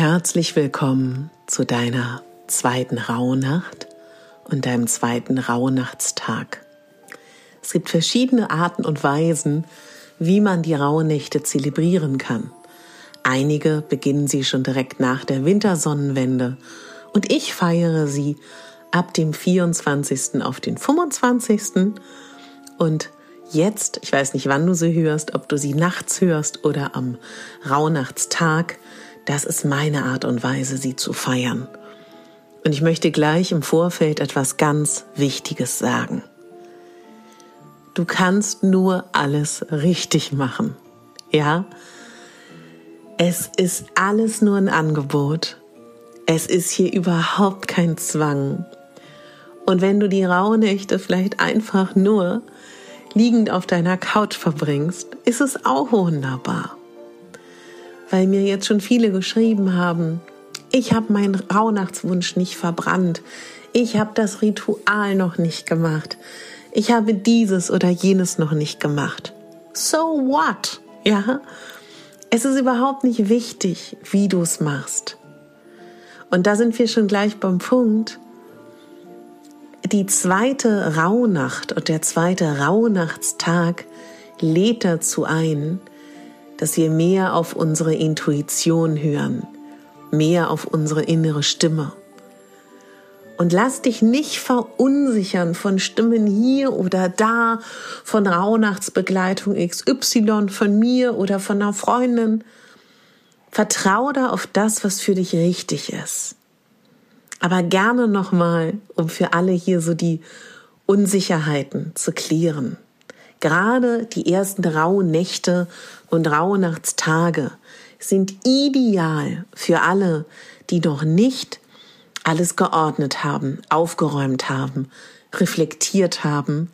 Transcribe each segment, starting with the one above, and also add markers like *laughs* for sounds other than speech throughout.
Herzlich willkommen zu deiner zweiten Rauhnacht und deinem zweiten Rauhnachtstag. Es gibt verschiedene Arten und Weisen, wie man die Rauhnächte zelebrieren kann. Einige beginnen sie schon direkt nach der Wintersonnenwende und ich feiere sie ab dem 24. auf den 25. Und jetzt, ich weiß nicht, wann du sie hörst, ob du sie nachts hörst oder am Rauhnachtstag, das ist meine Art und Weise, sie zu feiern. Und ich möchte gleich im Vorfeld etwas ganz Wichtiges sagen. Du kannst nur alles richtig machen. Ja? Es ist alles nur ein Angebot. Es ist hier überhaupt kein Zwang. Und wenn du die Rauhnächte vielleicht einfach nur liegend auf deiner Couch verbringst, ist es auch wunderbar weil mir jetzt schon viele geschrieben haben, ich habe meinen Rauhnachtswunsch nicht verbrannt, ich habe das Ritual noch nicht gemacht, ich habe dieses oder jenes noch nicht gemacht. So what? Ja, es ist überhaupt nicht wichtig, wie du es machst. Und da sind wir schon gleich beim Punkt. Die zweite Rauhnacht und der zweite Rauhnachtstag lädt dazu ein, dass wir mehr auf unsere Intuition hören, mehr auf unsere innere Stimme. Und lass dich nicht verunsichern von Stimmen hier oder da, von Rauhnachtsbegleitung XY, von mir oder von einer Freundin. Vertraue da auf das, was für dich richtig ist. Aber gerne nochmal, um für alle hier so die Unsicherheiten zu klären. Gerade die ersten rauen Nächte und Rauhnachtstage sind ideal für alle, die noch nicht alles geordnet haben, aufgeräumt haben, reflektiert haben,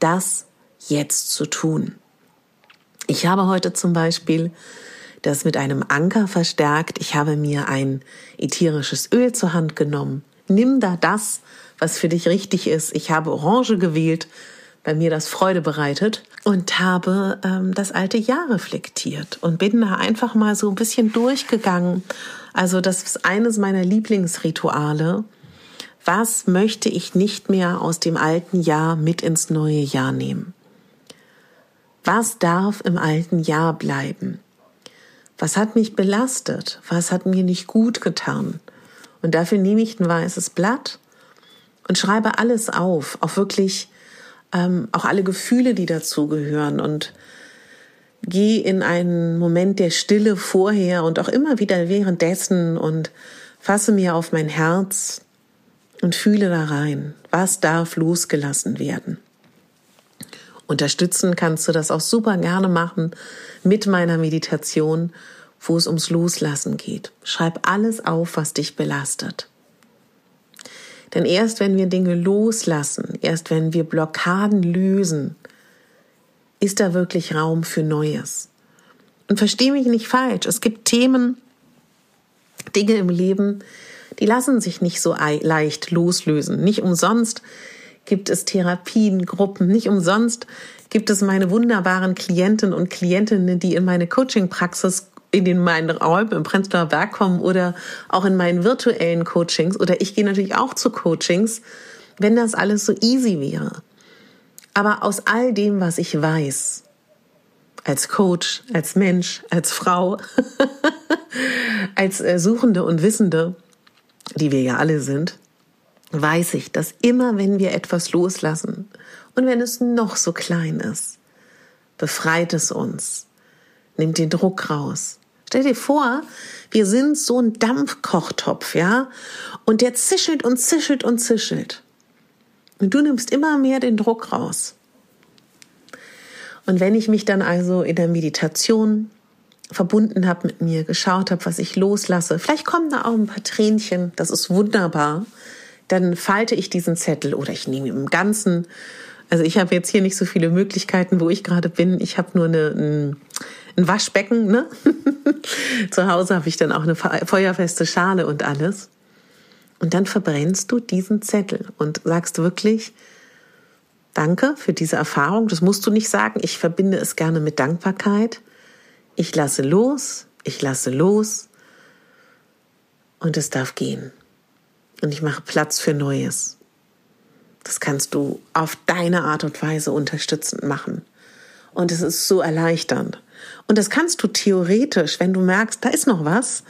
das jetzt zu tun. Ich habe heute zum Beispiel das mit einem Anker verstärkt. Ich habe mir ein ätherisches Öl zur Hand genommen. Nimm da das, was für dich richtig ist. Ich habe Orange gewählt, bei mir das Freude bereitet und habe ähm, das alte Jahr reflektiert und bin da einfach mal so ein bisschen durchgegangen. Also das ist eines meiner Lieblingsrituale. Was möchte ich nicht mehr aus dem alten Jahr mit ins neue Jahr nehmen? Was darf im alten Jahr bleiben? Was hat mich belastet? Was hat mir nicht gut getan? Und dafür nehme ich ein weißes Blatt und schreibe alles auf, auch wirklich ähm, auch alle Gefühle, die dazugehören und geh in einen Moment der Stille vorher und auch immer wieder währenddessen und fasse mir auf mein Herz und fühle da rein, was darf losgelassen werden. Unterstützen kannst du das auch super gerne machen mit meiner Meditation, wo es ums Loslassen geht. Schreib alles auf, was dich belastet. Denn erst wenn wir Dinge loslassen, erst wenn wir Blockaden lösen, ist da wirklich Raum für Neues. Und verstehe mich nicht falsch, es gibt Themen, Dinge im Leben, die lassen sich nicht so leicht loslösen. Nicht umsonst gibt es Therapien, Gruppen, nicht umsonst gibt es meine wunderbaren Klienten und Klientinnen, die in meine Coaching-Praxis in den meinen Räumen im Prenzlauer Berg kommen oder auch in meinen virtuellen Coachings oder ich gehe natürlich auch zu Coachings, wenn das alles so easy wäre. Aber aus all dem, was ich weiß, als Coach, als Mensch, als Frau, *laughs* als äh, Suchende und Wissende, die wir ja alle sind, weiß ich, dass immer wenn wir etwas loslassen und wenn es noch so klein ist, befreit es uns, nimmt den Druck raus, Stell dir vor, wir sind so ein Dampfkochtopf, ja? Und der zischelt und zischelt und zischelt. Und du nimmst immer mehr den Druck raus. Und wenn ich mich dann also in der Meditation verbunden habe mit mir, geschaut habe, was ich loslasse. Vielleicht kommen da auch ein paar Tränchen, das ist wunderbar. Dann falte ich diesen Zettel oder ich nehme im Ganzen. Also ich habe jetzt hier nicht so viele Möglichkeiten, wo ich gerade bin. Ich habe nur eine, ein, ein Waschbecken. Ne? *laughs* Zu Hause habe ich dann auch eine feuerfeste Schale und alles. Und dann verbrennst du diesen Zettel und sagst wirklich, danke für diese Erfahrung. Das musst du nicht sagen. Ich verbinde es gerne mit Dankbarkeit. Ich lasse los, ich lasse los und es darf gehen. Und ich mache Platz für Neues. Das kannst du auf deine Art und Weise unterstützend machen. Und es ist so erleichternd. Und das kannst du theoretisch, wenn du merkst, da ist noch was,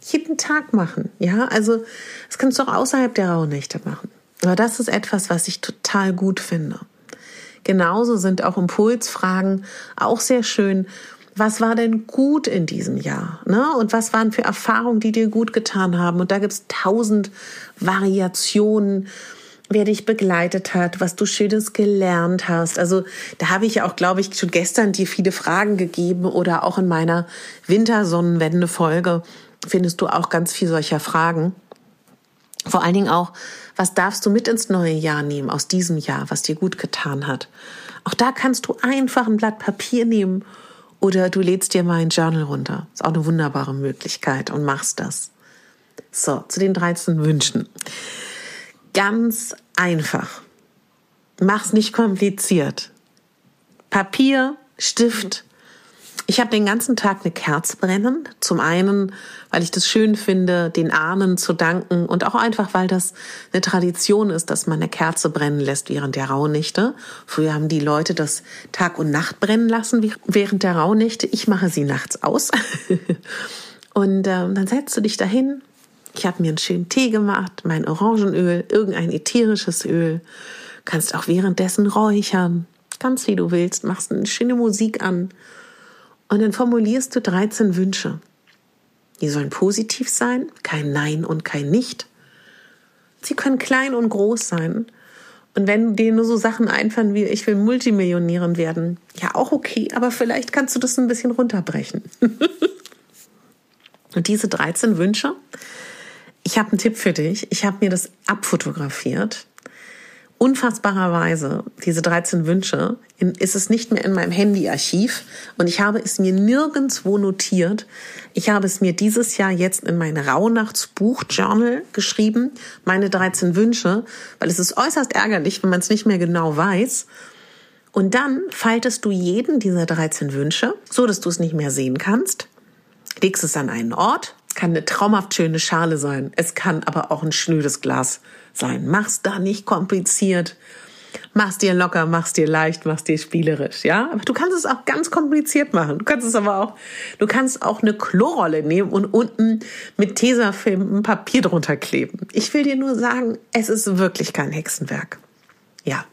jeden Tag machen. Ja, also das kannst du auch außerhalb der Rauhnächte machen. Aber das ist etwas, was ich total gut finde. Genauso sind auch Impulsfragen auch sehr schön, was war denn gut in diesem Jahr? Ne? Und was waren für Erfahrungen, die dir gut getan haben? Und da gibt es tausend Variationen, wer dich begleitet hat, was du Schönes gelernt hast. Also da habe ich ja auch, glaube ich, schon gestern dir viele Fragen gegeben oder auch in meiner Wintersonnenwende-Folge findest du auch ganz viel solcher Fragen. Vor allen Dingen auch, was darfst du mit ins neue Jahr nehmen aus diesem Jahr, was dir gut getan hat? Auch da kannst du einfach ein Blatt Papier nehmen oder du lädst dir mal ein Journal runter. Ist auch eine wunderbare Möglichkeit und machst das. So, zu den 13 Wünschen. Ganz einfach. Mach's nicht kompliziert. Papier, Stift, ich habe den ganzen Tag eine Kerze brennen. Zum einen, weil ich das schön finde, den Ahnen zu danken und auch einfach, weil das eine Tradition ist, dass man eine Kerze brennen lässt während der Rauhnächte. Früher haben die Leute das Tag und Nacht brennen lassen während der Rauhnächte. Ich mache sie nachts aus. *laughs* und äh, dann setzt du dich dahin. Ich habe mir einen schönen Tee gemacht, mein Orangenöl, irgendein ätherisches Öl. Kannst auch währenddessen räuchern, ganz wie du willst, machst eine schöne Musik an und dann formulierst du 13 Wünsche. Die sollen positiv sein, kein Nein und kein Nicht. Sie können klein und groß sein. Und wenn dir nur so Sachen einfallen wie, ich will Multimillionärin werden, ja auch okay, aber vielleicht kannst du das ein bisschen runterbrechen. *laughs* und diese 13 Wünsche, ich habe einen Tipp für dich. Ich habe mir das abfotografiert unfassbarerweise, diese 13 Wünsche, ist es nicht mehr in meinem Handyarchiv und ich habe es mir nirgendwo notiert. Ich habe es mir dieses Jahr jetzt in mein Rauhnachtsbuch-Journal geschrieben, meine 13 Wünsche, weil es ist äußerst ärgerlich, wenn man es nicht mehr genau weiß. Und dann faltest du jeden dieser 13 Wünsche, so dass du es nicht mehr sehen kannst, legst es an einen Ort, kann eine traumhaft schöne Schale sein, es kann aber auch ein schnödes Glas sein. Mach's da nicht kompliziert. Mach's dir locker, mach's dir leicht, mach's dir spielerisch, ja? Aber du kannst es auch ganz kompliziert machen. Du kannst es aber auch, du kannst auch eine Klorolle nehmen und unten mit Tesafilm ein Papier drunter kleben. Ich will dir nur sagen, es ist wirklich kein Hexenwerk. Ja.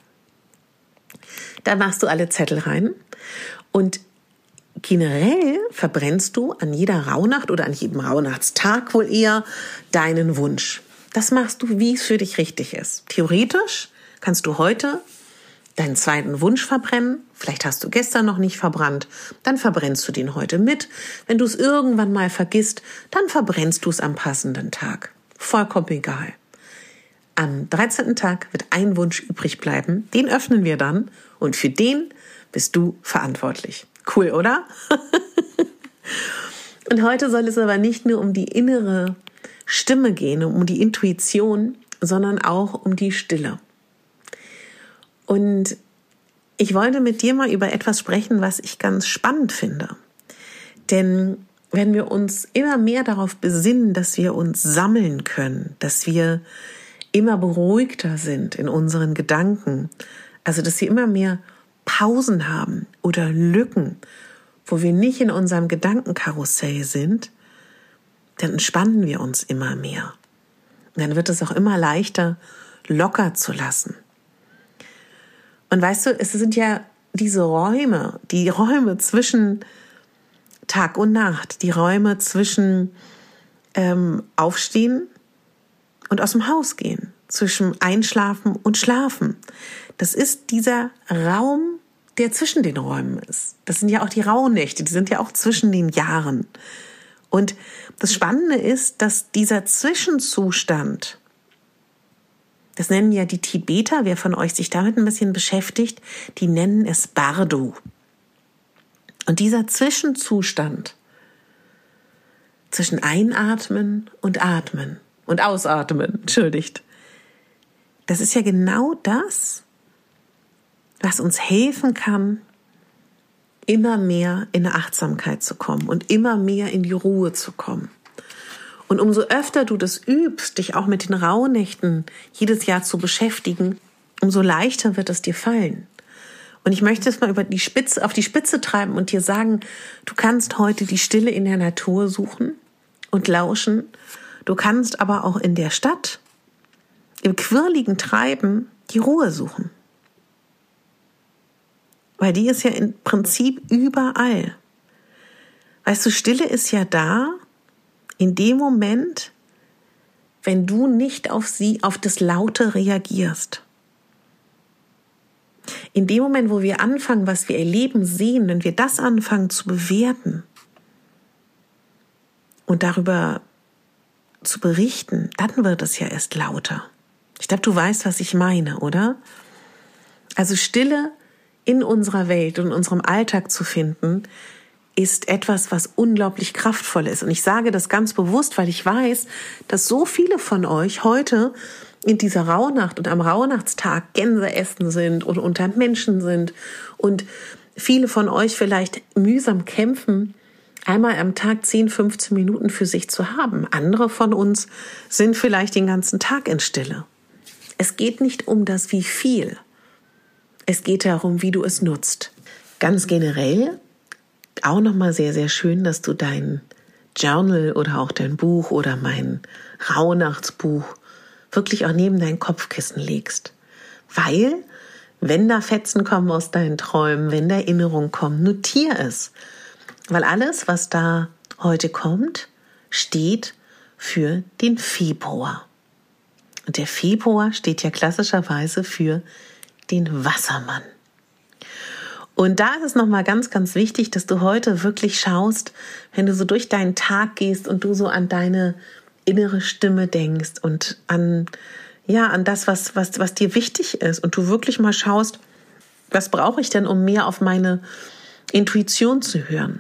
Da machst du alle Zettel rein und generell verbrennst du an jeder Rauhnacht oder an jedem Rauhnachtstag wohl eher deinen Wunsch. Das machst du, wie es für dich richtig ist. Theoretisch kannst du heute deinen zweiten Wunsch verbrennen. Vielleicht hast du gestern noch nicht verbrannt. Dann verbrennst du den heute mit. Wenn du es irgendwann mal vergisst, dann verbrennst du es am passenden Tag. Vollkommen egal. Am 13. Tag wird ein Wunsch übrig bleiben. Den öffnen wir dann. Und für den bist du verantwortlich. Cool, oder? *laughs* und heute soll es aber nicht nur um die innere Stimme gehen, um die Intuition, sondern auch um die Stille. Und ich wollte mit dir mal über etwas sprechen, was ich ganz spannend finde. Denn wenn wir uns immer mehr darauf besinnen, dass wir uns sammeln können, dass wir immer beruhigter sind in unseren Gedanken, also dass wir immer mehr Pausen haben oder Lücken, wo wir nicht in unserem Gedankenkarussell sind, dann entspannen wir uns immer mehr. Und dann wird es auch immer leichter, locker zu lassen. Und weißt du, es sind ja diese Räume, die Räume zwischen Tag und Nacht, die Räume zwischen ähm, Aufstehen und aus dem Haus gehen, zwischen Einschlafen und Schlafen. Das ist dieser Raum der zwischen den Räumen ist. Das sind ja auch die Rauhnächte, die sind ja auch zwischen den Jahren. Und das Spannende ist, dass dieser Zwischenzustand, das nennen ja die Tibeter, wer von euch sich damit ein bisschen beschäftigt, die nennen es Bardo. Und dieser Zwischenzustand zwischen Einatmen und Atmen und Ausatmen, *laughs* entschuldigt, das ist ja genau das, was uns helfen kann, immer mehr in eine Achtsamkeit zu kommen und immer mehr in die Ruhe zu kommen. Und umso öfter du das übst, dich auch mit den Rauhnächten jedes Jahr zu beschäftigen, umso leichter wird es dir fallen. Und ich möchte es mal über die Spitze, auf die Spitze treiben und dir sagen, du kannst heute die Stille in der Natur suchen und lauschen. Du kannst aber auch in der Stadt, im quirligen Treiben, die Ruhe suchen. Weil die ist ja im Prinzip überall. Weißt du, Stille ist ja da in dem Moment, wenn du nicht auf sie, auf das Laute reagierst. In dem Moment, wo wir anfangen, was wir erleben, sehen, wenn wir das anfangen zu bewerten und darüber zu berichten, dann wird es ja erst lauter. Ich glaube, du weißt, was ich meine, oder? Also Stille in unserer Welt und unserem Alltag zu finden, ist etwas, was unglaublich kraftvoll ist. Und ich sage das ganz bewusst, weil ich weiß, dass so viele von euch heute in dieser Rauhnacht und am Rauhnachtstag Gänse essen sind und unter Menschen sind und viele von euch vielleicht mühsam kämpfen, einmal am Tag 10, 15 Minuten für sich zu haben. Andere von uns sind vielleicht den ganzen Tag in Stille. Es geht nicht um das wie viel. Es geht darum, wie du es nutzt. Ganz generell auch nochmal sehr, sehr schön, dass du dein Journal oder auch dein Buch oder mein Rauhnachtsbuch wirklich auch neben dein Kopfkissen legst. Weil, wenn da Fetzen kommen aus deinen Träumen, wenn da Erinnerungen kommen, notier es. Weil alles, was da heute kommt, steht für den Februar. Und der Februar steht ja klassischerweise für den Wassermann. Und da ist es nochmal ganz, ganz wichtig, dass du heute wirklich schaust, wenn du so durch deinen Tag gehst und du so an deine innere Stimme denkst und an, ja, an das, was, was, was dir wichtig ist und du wirklich mal schaust, was brauche ich denn, um mehr auf meine Intuition zu hören?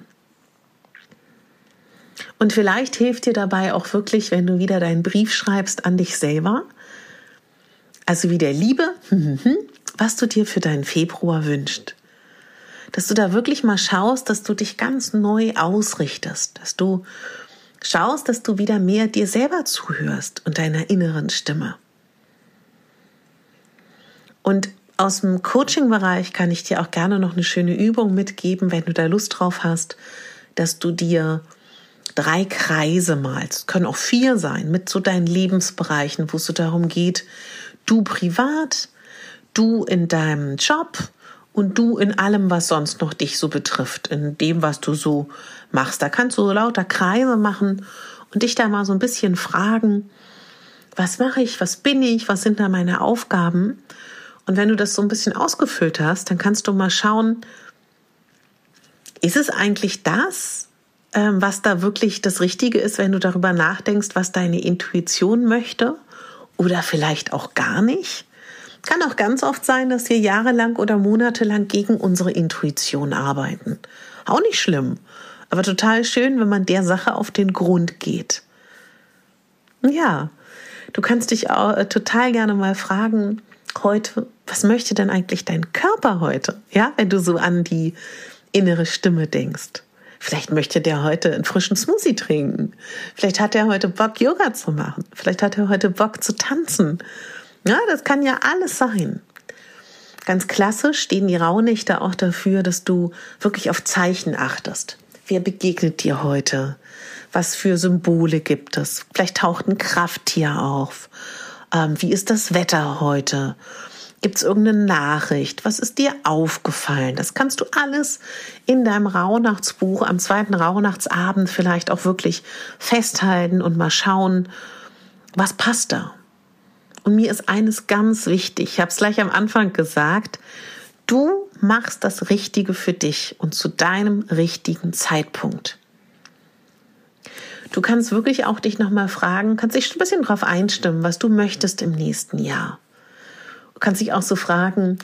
Und vielleicht hilft dir dabei auch wirklich, wenn du wieder deinen Brief schreibst an dich selber. Also wie der Liebe, *laughs* was du dir für deinen Februar wünschst. Dass du da wirklich mal schaust, dass du dich ganz neu ausrichtest, dass du schaust, dass du wieder mehr dir selber zuhörst und deiner inneren Stimme. Und aus dem Coaching-Bereich kann ich dir auch gerne noch eine schöne Übung mitgeben, wenn du da Lust drauf hast, dass du dir drei Kreise malst. Können auch vier sein, mit so deinen Lebensbereichen, wo es so darum geht, du privat, du in deinem Job und du in allem, was sonst noch dich so betrifft, in dem, was du so machst. Da kannst du lauter Kreise machen und dich da mal so ein bisschen fragen, was mache ich, was bin ich, was sind da meine Aufgaben? Und wenn du das so ein bisschen ausgefüllt hast, dann kannst du mal schauen, ist es eigentlich das, ähm, was da wirklich das Richtige ist, wenn du darüber nachdenkst, was deine Intuition möchte? Oder vielleicht auch gar nicht? Kann auch ganz oft sein, dass wir jahrelang oder monatelang gegen unsere Intuition arbeiten. Auch nicht schlimm, aber total schön, wenn man der Sache auf den Grund geht. Ja, du kannst dich auch äh, total gerne mal fragen, heute, was möchte denn eigentlich dein Körper heute? Ja, wenn du so an die innere Stimme denkst. Vielleicht möchte der heute einen frischen Smoothie trinken. Vielleicht hat er heute Bock, Yoga zu machen. Vielleicht hat er heute Bock zu tanzen. Ja, das kann ja alles sein. Ganz klassisch stehen die Rauhnächte auch dafür, dass du wirklich auf Zeichen achtest. Wer begegnet dir heute? Was für Symbole gibt es? Vielleicht taucht ein Krafttier auf. Ähm, wie ist das Wetter heute? Gibt es irgendeine Nachricht? Was ist dir aufgefallen? Das kannst du alles in deinem Rauhnachtsbuch am zweiten Rauhnachtsabend vielleicht auch wirklich festhalten und mal schauen, was passt da? Und mir ist eines ganz wichtig. Ich habe es gleich am Anfang gesagt. Du machst das Richtige für dich und zu deinem richtigen Zeitpunkt. Du kannst wirklich auch dich nochmal fragen, kannst dich ein bisschen darauf einstimmen, was du möchtest im nächsten Jahr. Du kannst dich auch so fragen,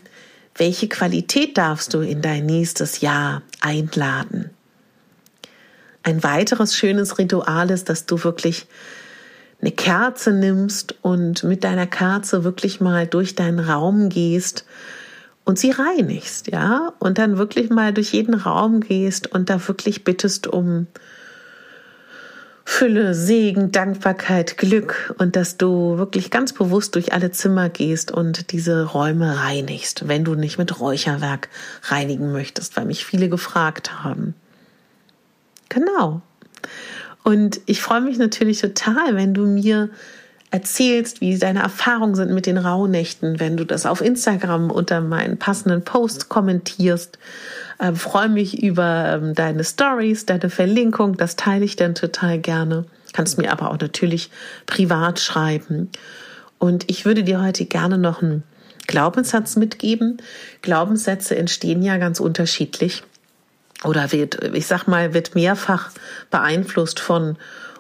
welche Qualität darfst du in dein nächstes Jahr einladen? Ein weiteres schönes Ritual ist, dass du wirklich eine Kerze nimmst und mit deiner Kerze wirklich mal durch deinen Raum gehst und sie reinigst, ja, und dann wirklich mal durch jeden Raum gehst und da wirklich bittest um Fülle, Segen, Dankbarkeit, Glück und dass du wirklich ganz bewusst durch alle Zimmer gehst und diese Räume reinigst, wenn du nicht mit Räucherwerk reinigen möchtest, weil mich viele gefragt haben. Genau. Und ich freue mich natürlich total, wenn du mir erzählst, wie deine Erfahrungen sind mit den Rauhnächten, wenn du das auf Instagram unter meinen passenden Post kommentierst. Ähm, freue mich über ähm, deine Stories, deine Verlinkung, das teile ich dann total gerne. Kannst mir aber auch natürlich privat schreiben. Und ich würde dir heute gerne noch einen Glaubenssatz mitgeben. Glaubenssätze entstehen ja ganz unterschiedlich oder wird, ich sag mal, wird mehrfach beeinflusst von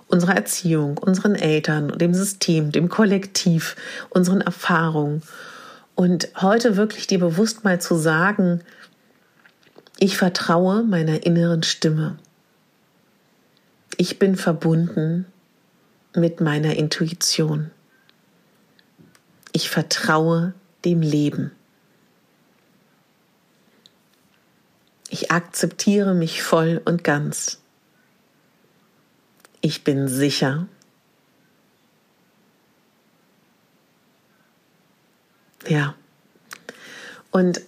unserer Erziehung, unseren Eltern, dem System, dem Kollektiv, unseren Erfahrungen. Und heute wirklich dir bewusst mal zu sagen, ich vertraue meiner inneren Stimme. Ich bin verbunden mit meiner Intuition. Ich vertraue dem Leben. Ich akzeptiere mich voll und ganz. Ich bin sicher. Ja. Und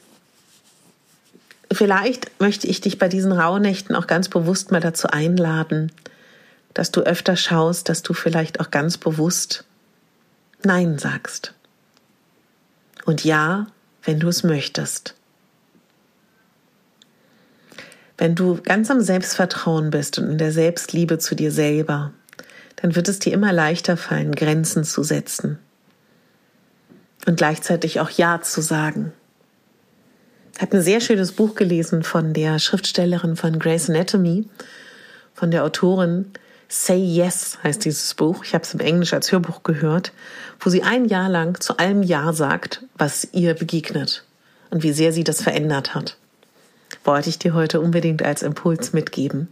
vielleicht möchte ich dich bei diesen Rauhnächten auch ganz bewusst mal dazu einladen, dass du öfter schaust, dass du vielleicht auch ganz bewusst Nein sagst. Und ja, wenn du es möchtest. Wenn du ganz am Selbstvertrauen bist und in der Selbstliebe zu dir selber, dann wird es dir immer leichter fallen, Grenzen zu setzen und gleichzeitig auch Ja zu sagen. Ich habe ein sehr schönes Buch gelesen von der Schriftstellerin von Grey's Anatomy, von der Autorin. Say Yes heißt dieses Buch. Ich habe es im Englisch als Hörbuch gehört, wo sie ein Jahr lang zu allem Ja sagt, was ihr begegnet und wie sehr sie das verändert hat wollte ich dir heute unbedingt als Impuls mitgeben.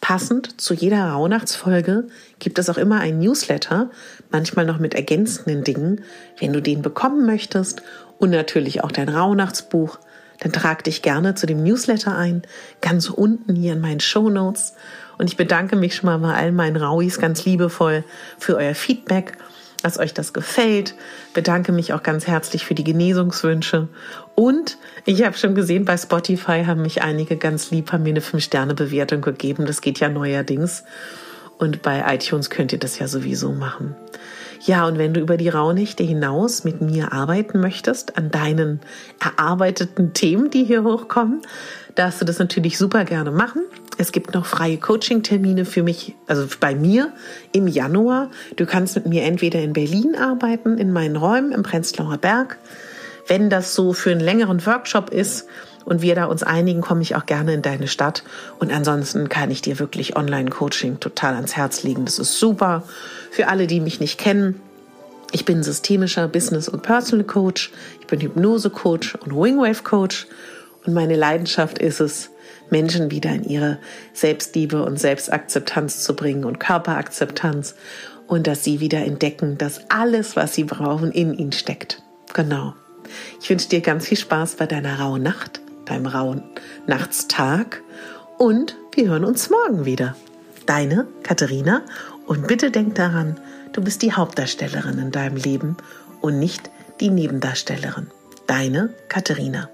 Passend zu jeder Rauhnachtsfolge gibt es auch immer ein Newsletter, manchmal noch mit ergänzenden Dingen. Wenn du den bekommen möchtest und natürlich auch dein Rauhnachtsbuch, dann trag dich gerne zu dem Newsletter ein, ganz unten hier in meinen Show Notes. Und ich bedanke mich schon mal bei all meinen Rauis ganz liebevoll für euer Feedback dass euch das gefällt. Bedanke mich auch ganz herzlich für die Genesungswünsche. Und ich habe schon gesehen, bei Spotify haben mich einige ganz lieb, haben mir eine 5-Sterne-Bewertung gegeben. Das geht ja neuerdings. Und bei iTunes könnt ihr das ja sowieso machen. Ja, und wenn du über die Rauhnächte hinaus mit mir arbeiten möchtest, an deinen erarbeiteten Themen, die hier hochkommen, darfst du das natürlich super gerne machen. Es gibt noch freie Coaching-Termine für mich, also bei mir im Januar. Du kannst mit mir entweder in Berlin arbeiten, in meinen Räumen im Prenzlauer Berg. Wenn das so für einen längeren Workshop ist und wir da uns einigen, komme ich auch gerne in deine Stadt. Und ansonsten kann ich dir wirklich Online-Coaching total ans Herz legen. Das ist super für alle, die mich nicht kennen. Ich bin systemischer Business- und Personal Coach. Ich bin Hypnose-Coach und Wingwave-Coach. Und meine Leidenschaft ist es, Menschen wieder in ihre Selbstliebe und Selbstakzeptanz zu bringen und Körperakzeptanz und dass sie wieder entdecken, dass alles, was sie brauchen, in ihnen steckt. Genau. Ich wünsche dir ganz viel Spaß bei deiner rauen Nacht, beim rauen Nachtstag und wir hören uns morgen wieder. Deine Katharina und bitte denk daran, du bist die Hauptdarstellerin in deinem Leben und nicht die Nebendarstellerin. Deine Katharina.